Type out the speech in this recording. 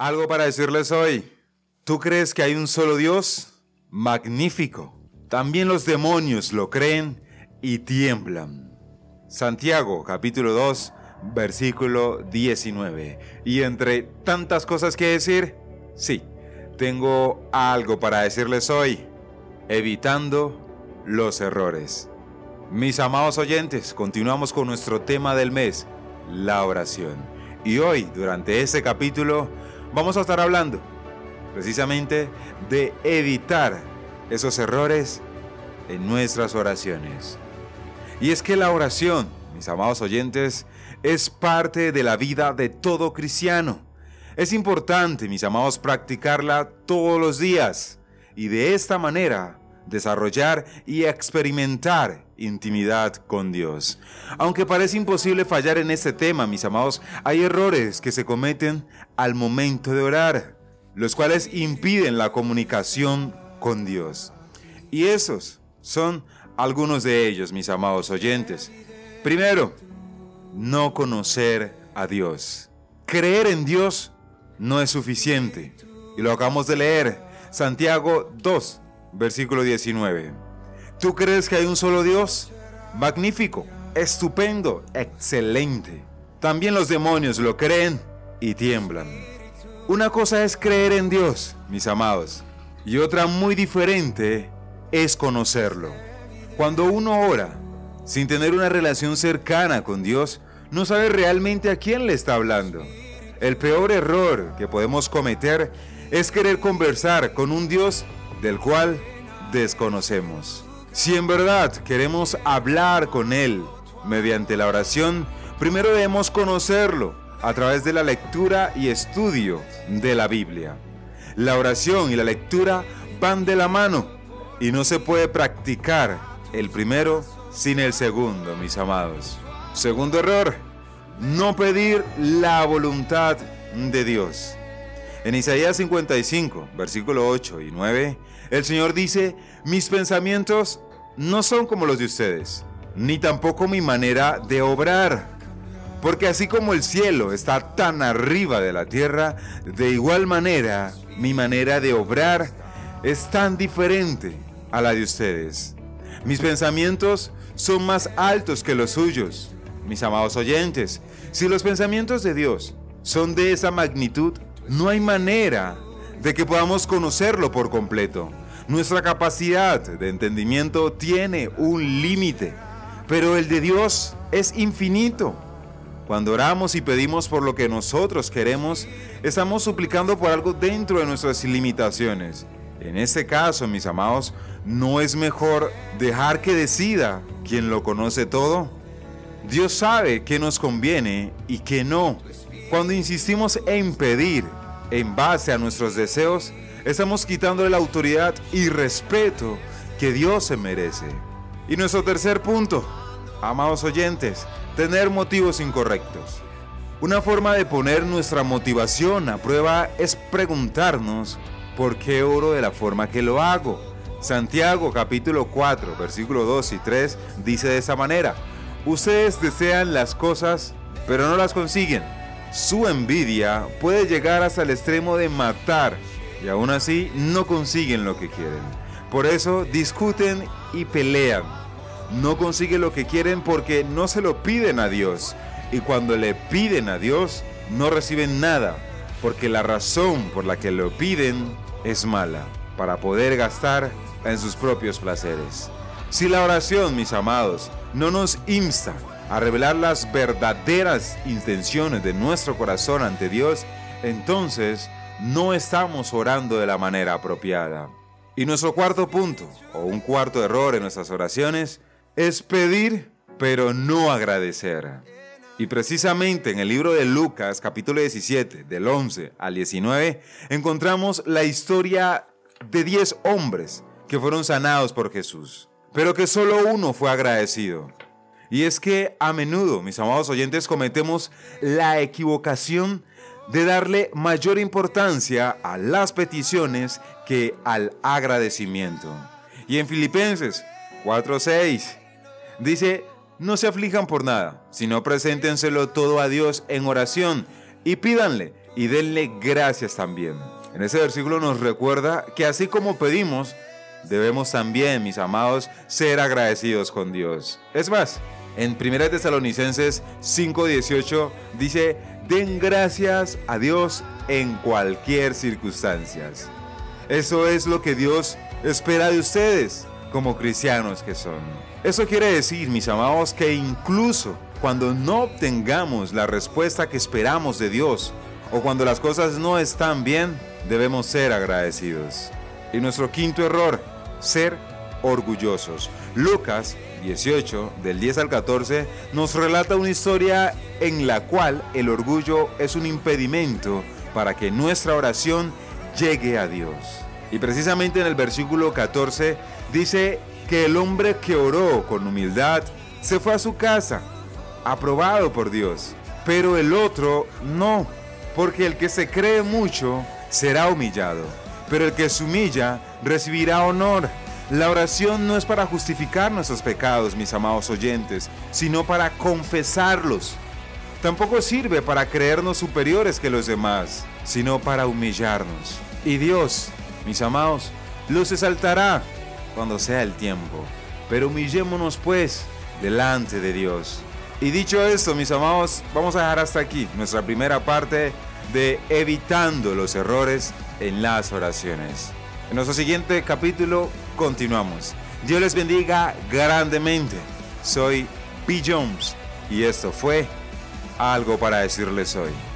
Algo para decirles hoy. ¿Tú crees que hay un solo Dios? Magnífico. También los demonios lo creen y tiemblan. Santiago capítulo 2 versículo 19. Y entre tantas cosas que decir, sí, tengo algo para decirles hoy, evitando los errores. Mis amados oyentes, continuamos con nuestro tema del mes, la oración. Y hoy, durante este capítulo, vamos a estar hablando precisamente de evitar esos errores en nuestras oraciones. Y es que la oración, mis amados oyentes, es parte de la vida de todo cristiano. Es importante, mis amados, practicarla todos los días y de esta manera desarrollar y experimentar intimidad con Dios. Aunque parece imposible fallar en este tema, mis amados, hay errores que se cometen al momento de orar, los cuales impiden la comunicación con Dios. Y esos son algunos de ellos, mis amados oyentes. Primero, no conocer a Dios. Creer en Dios no es suficiente. Y lo acabamos de leer, Santiago 2, versículo 19. ¿Tú crees que hay un solo Dios? Magnífico, estupendo, excelente. También los demonios lo creen y tiemblan. Una cosa es creer en Dios, mis amados, y otra muy diferente es conocerlo. Cuando uno ora sin tener una relación cercana con Dios, no sabe realmente a quién le está hablando. El peor error que podemos cometer es querer conversar con un Dios del cual desconocemos. Si en verdad queremos hablar con Él mediante la oración, primero debemos conocerlo a través de la lectura y estudio de la Biblia. La oración y la lectura van de la mano y no se puede practicar el primero sin el segundo, mis amados. Segundo error, no pedir la voluntad de Dios. En Isaías 55, versículo 8 y 9, el Señor dice, mis pensamientos no son como los de ustedes, ni tampoco mi manera de obrar. Porque así como el cielo está tan arriba de la tierra, de igual manera mi manera de obrar es tan diferente a la de ustedes. Mis pensamientos son más altos que los suyos. Mis amados oyentes, si los pensamientos de Dios son de esa magnitud, no hay manera de que podamos conocerlo por completo. Nuestra capacidad de entendimiento tiene un límite, pero el de Dios es infinito. Cuando oramos y pedimos por lo que nosotros queremos, estamos suplicando por algo dentro de nuestras limitaciones. En este caso, mis amados, ¿no es mejor dejar que decida quien lo conoce todo? Dios sabe qué nos conviene y qué no. Cuando insistimos en pedir en base a nuestros deseos, estamos quitándole la autoridad y respeto que Dios se merece. Y nuestro tercer punto, amados oyentes, tener motivos incorrectos. Una forma de poner nuestra motivación a prueba es preguntarnos por qué oro de la forma que lo hago. Santiago capítulo 4 versículo 2 y 3 dice de esa manera, ustedes desean las cosas pero no las consiguen. Su envidia puede llegar hasta el extremo de matar y aún así no consiguen lo que quieren. Por eso discuten y pelean. No consiguen lo que quieren porque no se lo piden a Dios. Y cuando le piden a Dios, no reciben nada, porque la razón por la que lo piden es mala, para poder gastar en sus propios placeres. Si la oración, mis amados, no nos insta a revelar las verdaderas intenciones de nuestro corazón ante Dios, entonces no estamos orando de la manera apropiada. Y nuestro cuarto punto, o un cuarto error en nuestras oraciones, es pedir pero no agradecer. Y precisamente en el libro de Lucas, capítulo 17, del 11 al 19, encontramos la historia de 10 hombres que fueron sanados por Jesús, pero que solo uno fue agradecido. Y es que a menudo, mis amados oyentes, cometemos la equivocación de darle mayor importancia a las peticiones que al agradecimiento. Y en Filipenses 4:6 dice, no se aflijan por nada, sino preséntenselo todo a Dios en oración y pídanle y denle gracias también. En ese versículo nos recuerda que así como pedimos, debemos también, mis amados, ser agradecidos con Dios. Es más, en 1 Tesalonicenses 5:18 dice, den gracias a Dios en cualquier circunstancia. Eso es lo que Dios espera de ustedes como cristianos que son. Eso quiere decir, mis amados, que incluso cuando no obtengamos la respuesta que esperamos de Dios o cuando las cosas no están bien, debemos ser agradecidos. Y nuestro quinto error, ser orgullosos. Lucas 18, del 10 al 14, nos relata una historia en la cual el orgullo es un impedimento para que nuestra oración llegue a Dios. Y precisamente en el versículo 14 dice que el hombre que oró con humildad se fue a su casa, aprobado por Dios, pero el otro no, porque el que se cree mucho será humillado, pero el que se humilla recibirá honor. La oración no es para justificar nuestros pecados, mis amados oyentes, sino para confesarlos. Tampoco sirve para creernos superiores que los demás, sino para humillarnos. Y Dios, mis amados, los exaltará cuando sea el tiempo. Pero humillémonos pues delante de Dios. Y dicho esto, mis amados, vamos a dejar hasta aquí nuestra primera parte de evitando los errores en las oraciones. En nuestro siguiente capítulo continuamos. Dios les bendiga grandemente. Soy P. Jones y esto fue algo para decirles hoy.